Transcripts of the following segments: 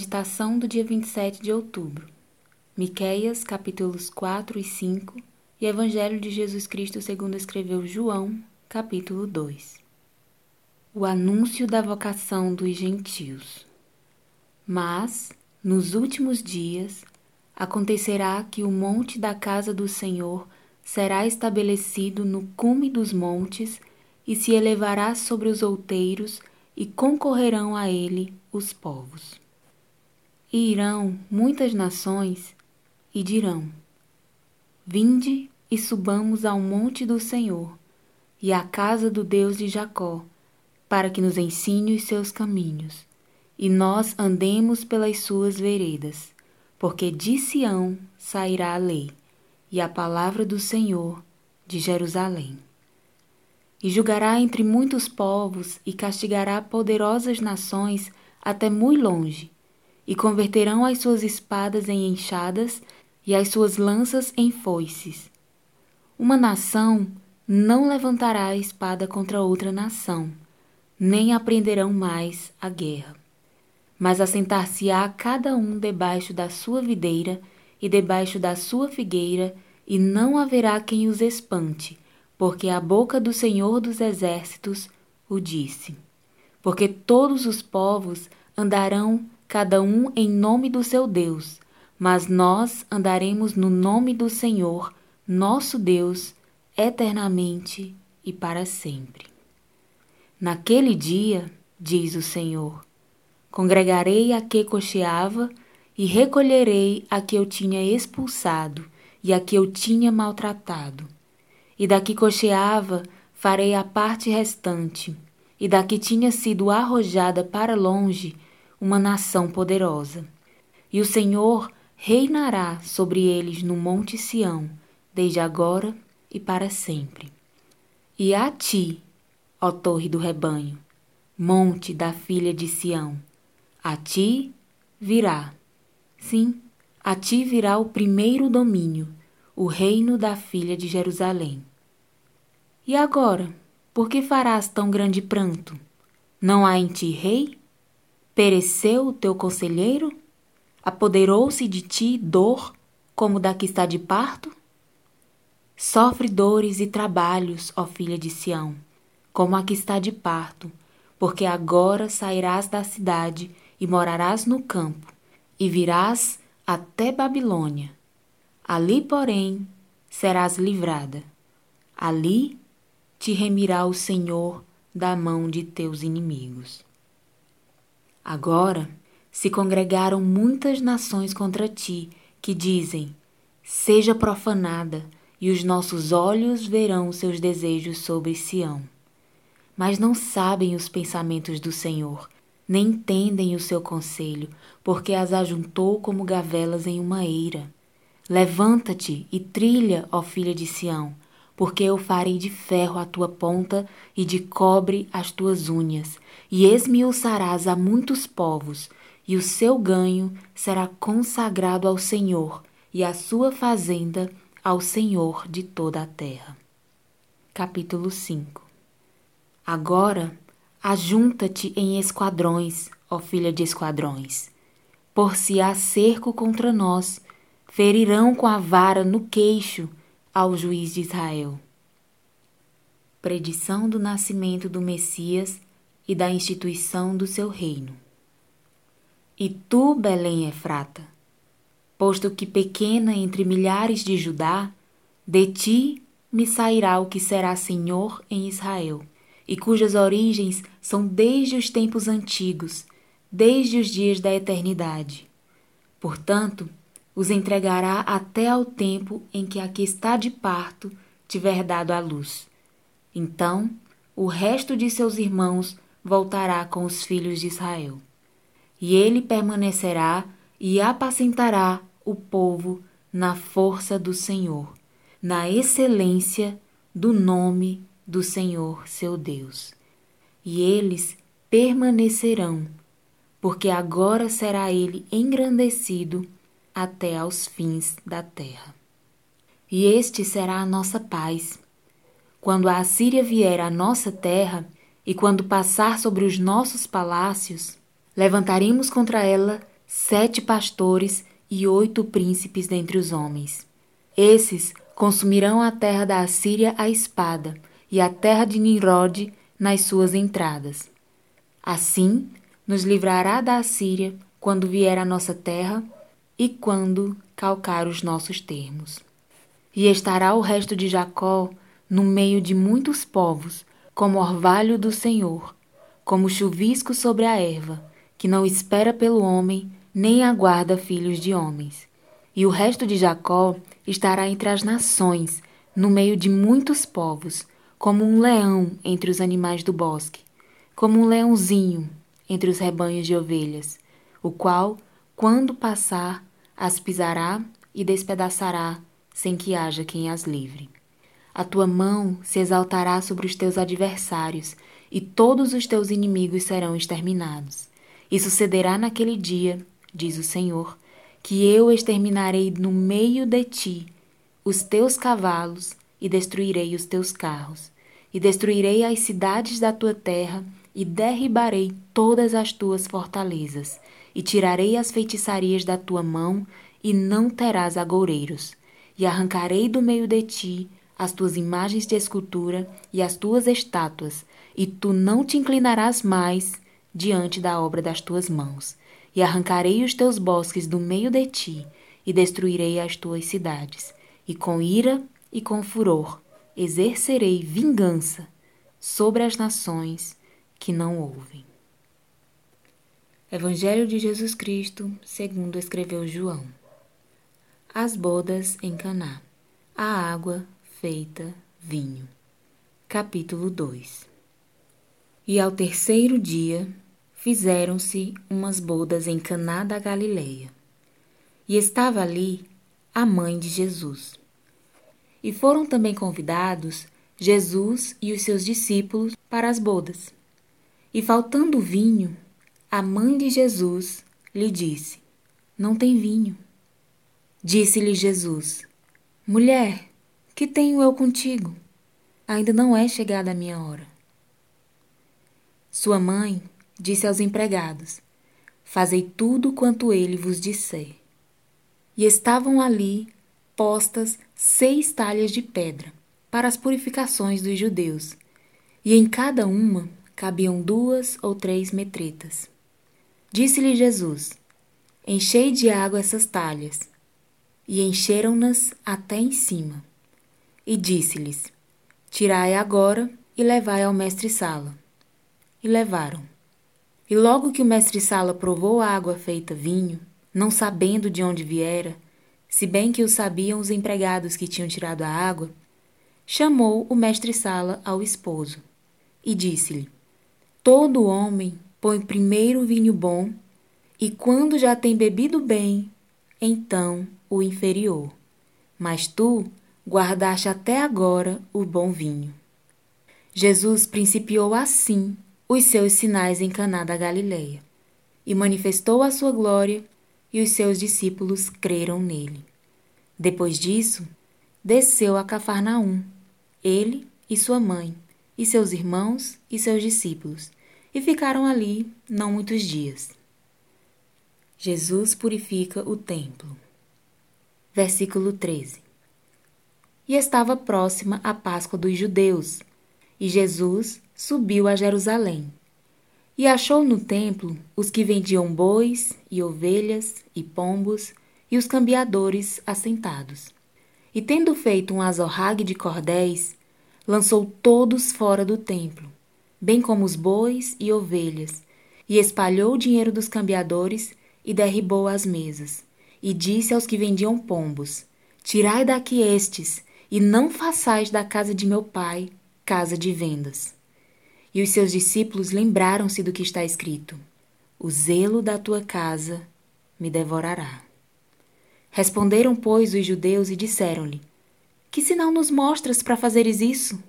Meditação do dia 27 de outubro. Miqueias, capítulos 4 e 5 e Evangelho de Jesus Cristo segundo escreveu João, capítulo 2. O anúncio da vocação dos gentios. Mas, nos últimos dias, acontecerá que o monte da casa do Senhor será estabelecido no cume dos montes e se elevará sobre os outeiros e concorrerão a ele os povos. E irão muitas nações e dirão: Vinde e subamos ao monte do Senhor e à casa do Deus de Jacó, para que nos ensine os seus caminhos, e nós andemos pelas suas veredas, porque de Sião sairá a lei e a palavra do Senhor de Jerusalém. E julgará entre muitos povos e castigará poderosas nações até muito longe e converterão as suas espadas em enxadas e as suas lanças em foices. Uma nação não levantará a espada contra outra nação, nem aprenderão mais a guerra. Mas assentar-se-á cada um debaixo da sua videira e debaixo da sua figueira, e não haverá quem os espante, porque a boca do Senhor dos Exércitos o disse. Porque todos os povos andarão cada um em nome do seu Deus, mas nós andaremos no nome do Senhor, nosso Deus, eternamente e para sempre. Naquele dia, diz o Senhor, congregarei a que cocheava e recolherei a que eu tinha expulsado e a que eu tinha maltratado. E da que cocheava farei a parte restante, e da que tinha sido arrojada para longe, uma nação poderosa. E o Senhor reinará sobre eles no Monte Sião, desde agora e para sempre. E a ti, ó Torre do Rebanho, Monte da Filha de Sião, a ti virá. Sim, a ti virá o primeiro domínio, o reino da Filha de Jerusalém. E agora, por que farás tão grande pranto? Não há em ti rei? Pereceu o teu conselheiro? Apoderou-se de ti dor, como da que está de parto? Sofre dores e trabalhos, ó filha de Sião, como a que está de parto, porque agora sairás da cidade e morarás no campo, e virás até Babilônia. Ali, porém, serás livrada. Ali te remirá o Senhor da mão de teus inimigos. Agora se congregaram muitas nações contra ti, que dizem: Seja profanada, e os nossos olhos verão seus desejos sobre Sião. Mas não sabem os pensamentos do Senhor, nem entendem o seu conselho, porque as ajuntou como gavelas em uma eira. Levanta-te e trilha, ó filha de Sião, porque eu farei de ferro a tua ponta e de cobre as tuas unhas, e esmiuçarás a muitos povos, e o seu ganho será consagrado ao Senhor, e a sua fazenda ao Senhor de toda a terra. Capítulo 5 Agora ajunta-te em esquadrões, ó filha de esquadrões. Por se há cerco contra nós, ferirão com a vara no queixo ao juiz de Israel. Predição do nascimento do Messias e da instituição do seu reino. E tu, Belém Efrata, posto que pequena entre milhares de Judá, de ti me sairá o que será senhor em Israel, e cujas origens são desde os tempos antigos, desde os dias da eternidade. Portanto, os entregará até ao tempo em que a que está de parto tiver dado à luz. Então, o resto de seus irmãos voltará com os filhos de Israel. E ele permanecerá e apacentará o povo na força do Senhor, na excelência do nome do Senhor seu Deus. E eles permanecerão, porque agora será ele engrandecido até aos fins da terra. E este será a nossa paz. Quando a Assíria vier à nossa terra, e quando passar sobre os nossos palácios, levantaremos contra ela sete pastores e oito príncipes dentre os homens. Esses consumirão a terra da Assíria à espada, e a terra de Nimrod nas suas entradas. Assim, nos livrará da Assíria quando vier à nossa terra e quando calcar os nossos termos. E estará o resto de Jacó no meio de muitos povos, como orvalho do Senhor, como chuvisco sobre a erva, que não espera pelo homem, nem aguarda filhos de homens. E o resto de Jacó estará entre as nações, no meio de muitos povos, como um leão entre os animais do bosque, como um leãozinho entre os rebanhos de ovelhas, o qual, quando passar, as pisará e despedaçará, sem que haja quem as livre. A tua mão se exaltará sobre os teus adversários, e todos os teus inimigos serão exterminados. E sucederá naquele dia, diz o Senhor, que eu exterminarei no meio de ti os teus cavalos e destruirei os teus carros, e destruirei as cidades da tua terra e derribarei todas as tuas fortalezas, e tirarei as feitiçarias da tua mão, e não terás agoureiros, e arrancarei do meio de ti as tuas imagens de escultura e as tuas estátuas, e tu não te inclinarás mais diante da obra das tuas mãos. E arrancarei os teus bosques do meio de ti, e destruirei as tuas cidades. E com ira e com furor exercerei vingança sobre as nações que não ouvem. Evangelho de Jesus Cristo, segundo escreveu João. As bodas em Caná. A água feita vinho. Capítulo 2 E ao terceiro dia fizeram-se umas bodas em Caná da Galileia. E estava ali a mãe de Jesus. E foram também convidados Jesus e os seus discípulos para as bodas. E faltando vinho, a mãe de Jesus lhe disse: Não tem vinho. Disse-lhe Jesus: Mulher, que tenho eu contigo? Ainda não é chegada a minha hora. Sua mãe disse aos empregados: Fazei tudo quanto ele vos disser. E estavam ali postas seis talhas de pedra para as purificações dos judeus, e em cada uma cabiam duas ou três metretas. Disse-lhe Jesus: Enchei de água essas talhas. E encheram-nas até em cima. E disse-lhes: Tirai agora e levai ao mestre-sala. E levaram. E logo que o mestre-sala provou a água feita vinho, não sabendo de onde viera, se bem que o sabiam os empregados que tinham tirado a água, chamou o mestre-sala ao esposo e disse-lhe: Todo homem põe primeiro o vinho bom, e quando já tem bebido bem, então o inferior. Mas tu guardaste até agora o bom vinho. Jesus principiou assim os seus sinais em Caná da Galileia, e manifestou a sua glória, e os seus discípulos creram nele. Depois disso, desceu a Cafarnaum, ele e sua mãe, e seus irmãos e seus discípulos, e ficaram ali não muitos dias. Jesus purifica o templo. Versículo 13 e estava próxima a Páscoa dos judeus. E Jesus subiu a Jerusalém. E achou no templo os que vendiam bois e ovelhas e pombos e os cambiadores assentados. E tendo feito um azorrague de cordéis, lançou todos fora do templo, bem como os bois e ovelhas, e espalhou o dinheiro dos cambiadores e derribou as mesas. E disse aos que vendiam pombos: Tirai daqui estes, e não façais da casa de meu pai casa de vendas. E os seus discípulos lembraram-se do que está escrito: O zelo da tua casa me devorará. Responderam, pois, os judeus e disseram-lhe: Que sinal nos mostras para fazeres isso?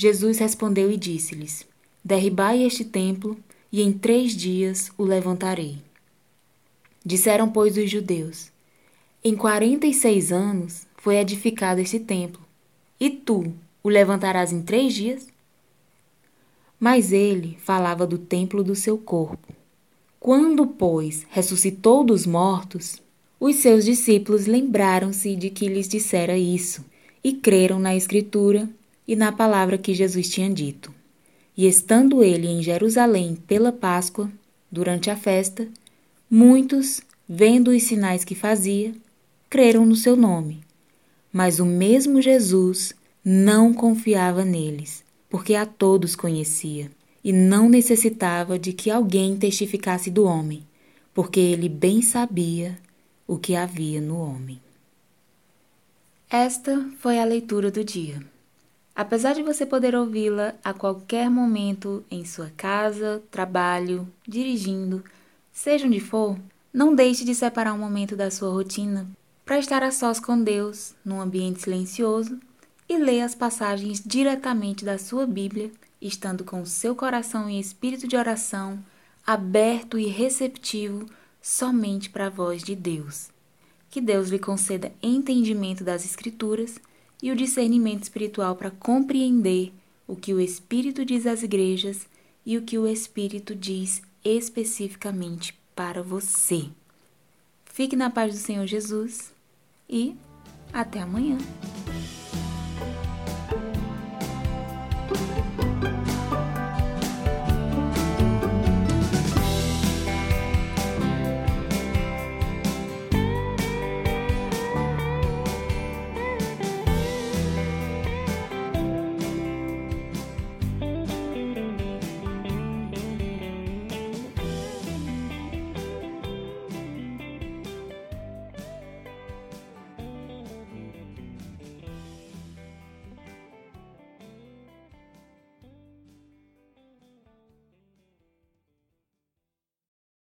Jesus respondeu e disse-lhes: Derribai este templo, e em três dias o levantarei. Disseram, pois, os judeus: Em quarenta e seis anos foi edificado este templo, e tu o levantarás em três dias? Mas ele falava do templo do seu corpo. Quando, pois, ressuscitou dos mortos, os seus discípulos lembraram-se de que lhes dissera isso e creram na Escritura e na palavra que Jesus tinha dito. E estando ele em Jerusalém pela Páscoa, durante a festa, muitos, vendo os sinais que fazia, creram no seu nome. Mas o mesmo Jesus não confiava neles, porque a todos conhecia, e não necessitava de que alguém testificasse do homem, porque ele bem sabia o que havia no homem. Esta foi a leitura do dia. Apesar de você poder ouvi-la a qualquer momento em sua casa, trabalho, dirigindo, seja onde for, não deixe de separar um momento da sua rotina para estar a sós com Deus, num ambiente silencioso, e ler as passagens diretamente da sua Bíblia, estando com seu coração e espírito de oração aberto e receptivo somente para a voz de Deus. Que Deus lhe conceda entendimento das Escrituras e o discernimento espiritual para compreender o que o Espírito diz às igrejas e o que o Espírito diz especificamente para você. Fique na paz do Senhor Jesus e até amanhã.